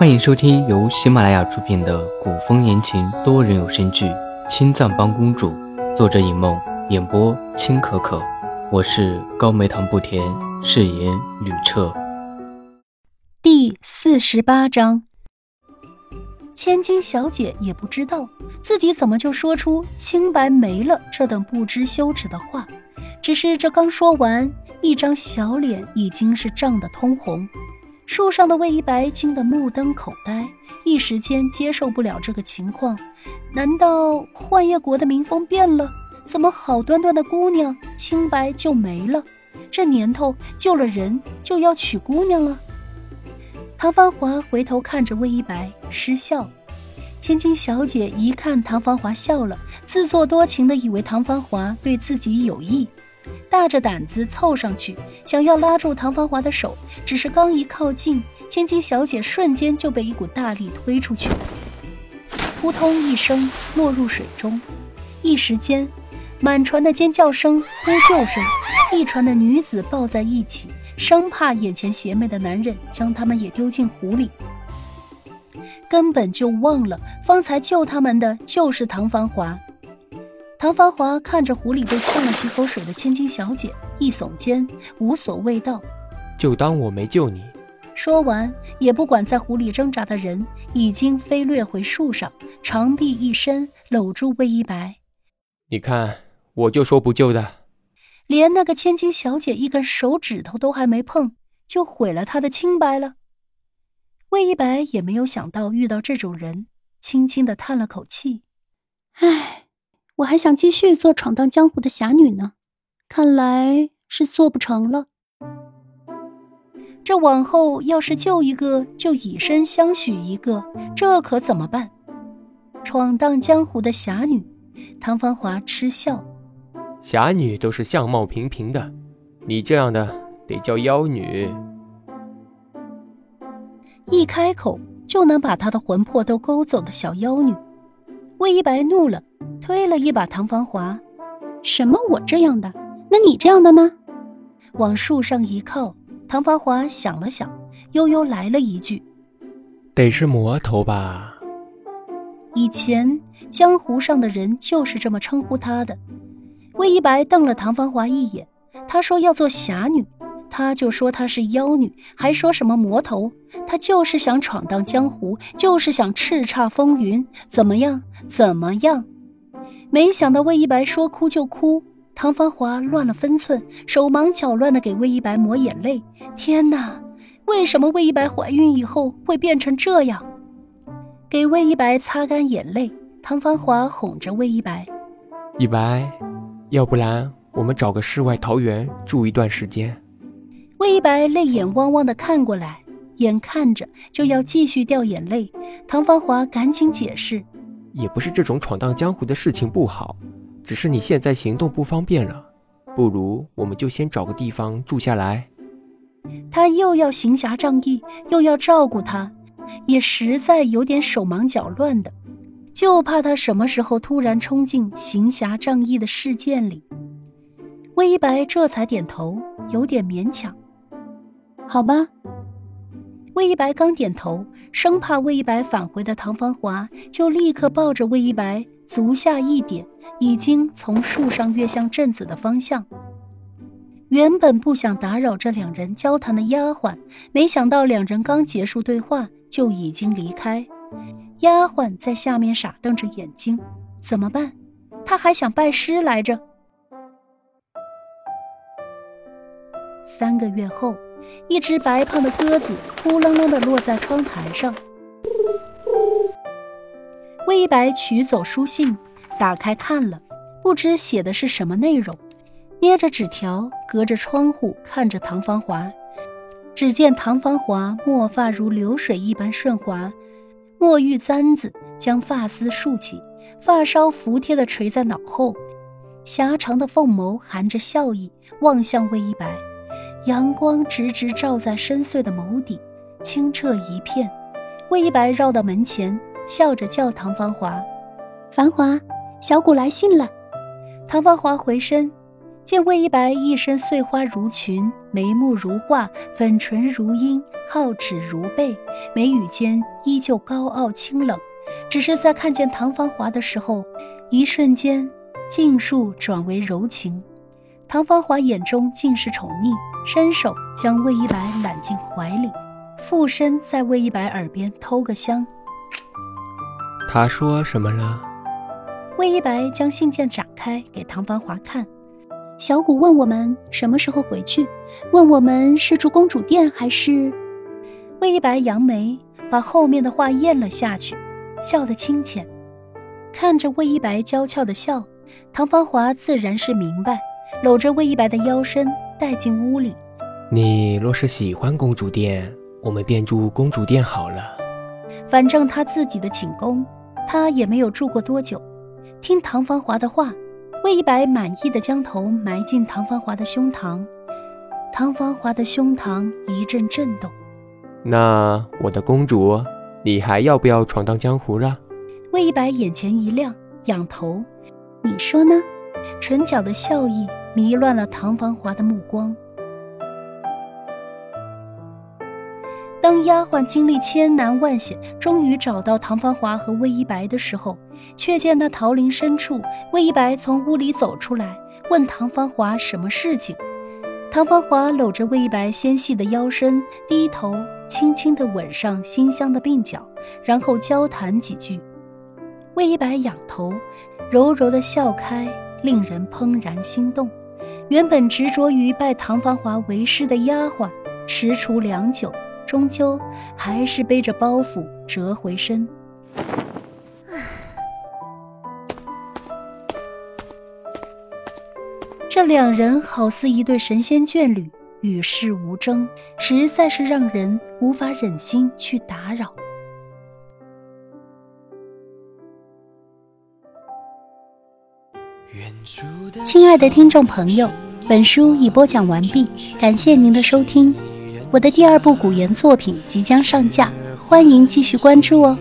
欢迎收听由喜马拉雅出品的古风言情多人有声剧《青藏帮公主》，作者尹梦，演播青可可。我是高梅糖不甜，饰演吕彻。第四十八章，千金小姐也不知道自己怎么就说出清白没了这等不知羞耻的话，只是这刚说完，一张小脸已经是涨得通红。树上的魏一白惊得目瞪口呆，一时间接受不了这个情况。难道幻夜国的民风变了？怎么好端端的姑娘清白就没了？这年头救了人就要娶姑娘了？唐芳华回头看着魏一白，失笑。千金小姐一看唐芳华笑了，自作多情的以为唐芳华对自己有意。大着胆子凑上去，想要拉住唐芳华的手，只是刚一靠近，千金小姐瞬间就被一股大力推出去，扑通一声落入水中。一时间，满船的尖叫声、呼救声，一船的女子抱在一起，生怕眼前邪魅的男人将他们也丢进湖里，根本就忘了方才救他们的就是唐芳华。唐发华看着湖里被呛了几口水的千金小姐，一耸肩，无所谓道：“就当我没救你。”说完，也不管在湖里挣扎的人，已经飞掠回树上，长臂一伸，搂住魏一白。你看，我就说不救的。连那个千金小姐一根手指头都还没碰，就毁了她的清白了。魏一白也没有想到遇到这种人，轻轻的叹了口气：“唉。”我还想继续做闯荡江湖的侠女呢，看来是做不成了。这往后要是救一个，就以身相许一个，这可怎么办？闯荡江湖的侠女，唐芳华嗤笑：“侠女都是相貌平平的，你这样的得叫妖女。”一开口就能把他的魂魄都勾走的小妖女，魏一白怒了。推了一把唐芳华，什么我这样的？那你这样的呢？往树上一靠，唐芳华想了想，悠悠来了一句：“得是魔头吧？”以前江湖上的人就是这么称呼他的。魏一白瞪了唐芳华一眼，他说要做侠女，他就说她是妖女，还说什么魔头？他就是想闯荡江湖，就是想叱咤风云，怎么样？怎么样？没想到魏一白说哭就哭，唐芳华乱了分寸，手忙脚乱的给魏一白抹眼泪。天哪，为什么魏一白怀孕以后会变成这样？给魏一白擦干眼泪，唐芳华哄着魏一白：“一白，要不然我们找个世外桃源住一段时间。”魏一白泪眼汪汪的看过来，眼看着就要继续掉眼泪，唐芳华赶紧解释。也不是这种闯荡江湖的事情不好，只是你现在行动不方便了，不如我们就先找个地方住下来。他又要行侠仗义，又要照顾他，也实在有点手忙脚乱的，就怕他什么时候突然冲进行侠仗义的事件里。魏一白这才点头，有点勉强。好吧。魏一白刚点头，生怕魏一白返回的唐芳华就立刻抱着魏一白，足下一点，已经从树上跃向镇子的方向。原本不想打扰这两人交谈的丫鬟，没想到两人刚结束对话就已经离开。丫鬟在下面傻瞪着眼睛，怎么办？她还想拜师来着。三个月后。一只白胖的鸽子扑棱棱地落在窗台上。魏一白取走书信，打开看了，不知写的是什么内容。捏着纸条，隔着窗户看着唐芳华。只见唐芳华墨发如流水一般顺滑，墨玉簪子将发丝竖起，发梢服帖地垂在脑后，狭长的凤眸含着笑意望向魏一白。阳光直直照在深邃的眸底，清澈一片。魏一白绕到门前，笑着叫唐芳华：“繁华，小谷来信了。”唐芳华回身，见魏一白一身碎花如裙，眉目如画，粉唇如樱，皓齿如贝，眉宇间依旧高傲清冷。只是在看见唐芳华的时候，一瞬间，尽数转为柔情。唐芳华眼中尽是宠溺，伸手将魏一白揽进怀里，附身在魏一白耳边偷个香。他说什么了？魏一白将信件展开给唐芳华看。小谷问我们什么时候回去，问我们是住公主殿还是……魏一白扬眉，把后面的话咽了下去，笑得清浅。看着魏一白娇俏的笑，唐芳华自然是明白，搂着魏一白的腰身带进屋里。你若是喜欢公主殿，我们便住公主殿好了。反正他自己的寝宫，他也没有住过多久。听唐芳华的话。魏一白满意的将头埋进唐芳华的胸膛，唐芳华的胸膛一阵震动。那我的公主，你还要不要闯荡江湖了？魏一白眼前一亮，仰头：“你说呢？”唇角的笑意迷乱了唐芳华的目光。当丫鬟经历千难万险，终于找到唐芳华和魏一白的时候，却见那桃林深处，魏一白从屋里走出来，问唐芳华什么事情。唐芳华搂着魏一白纤细的腰身，低头轻轻地吻上馨香的鬓角，然后交谈几句。魏一白仰头，柔柔地笑开，令人怦然心动。原本执着于拜唐芳华为师的丫鬟，踟蹰良久。终究还是背着包袱折回身。这两人好似一对神仙眷侣，与世无争，实在是让人无法忍心去打扰。亲爱的听众朋友，本书已播讲完毕，感谢您的收听。我的第二部古言作品即将上架，欢迎继续关注哦。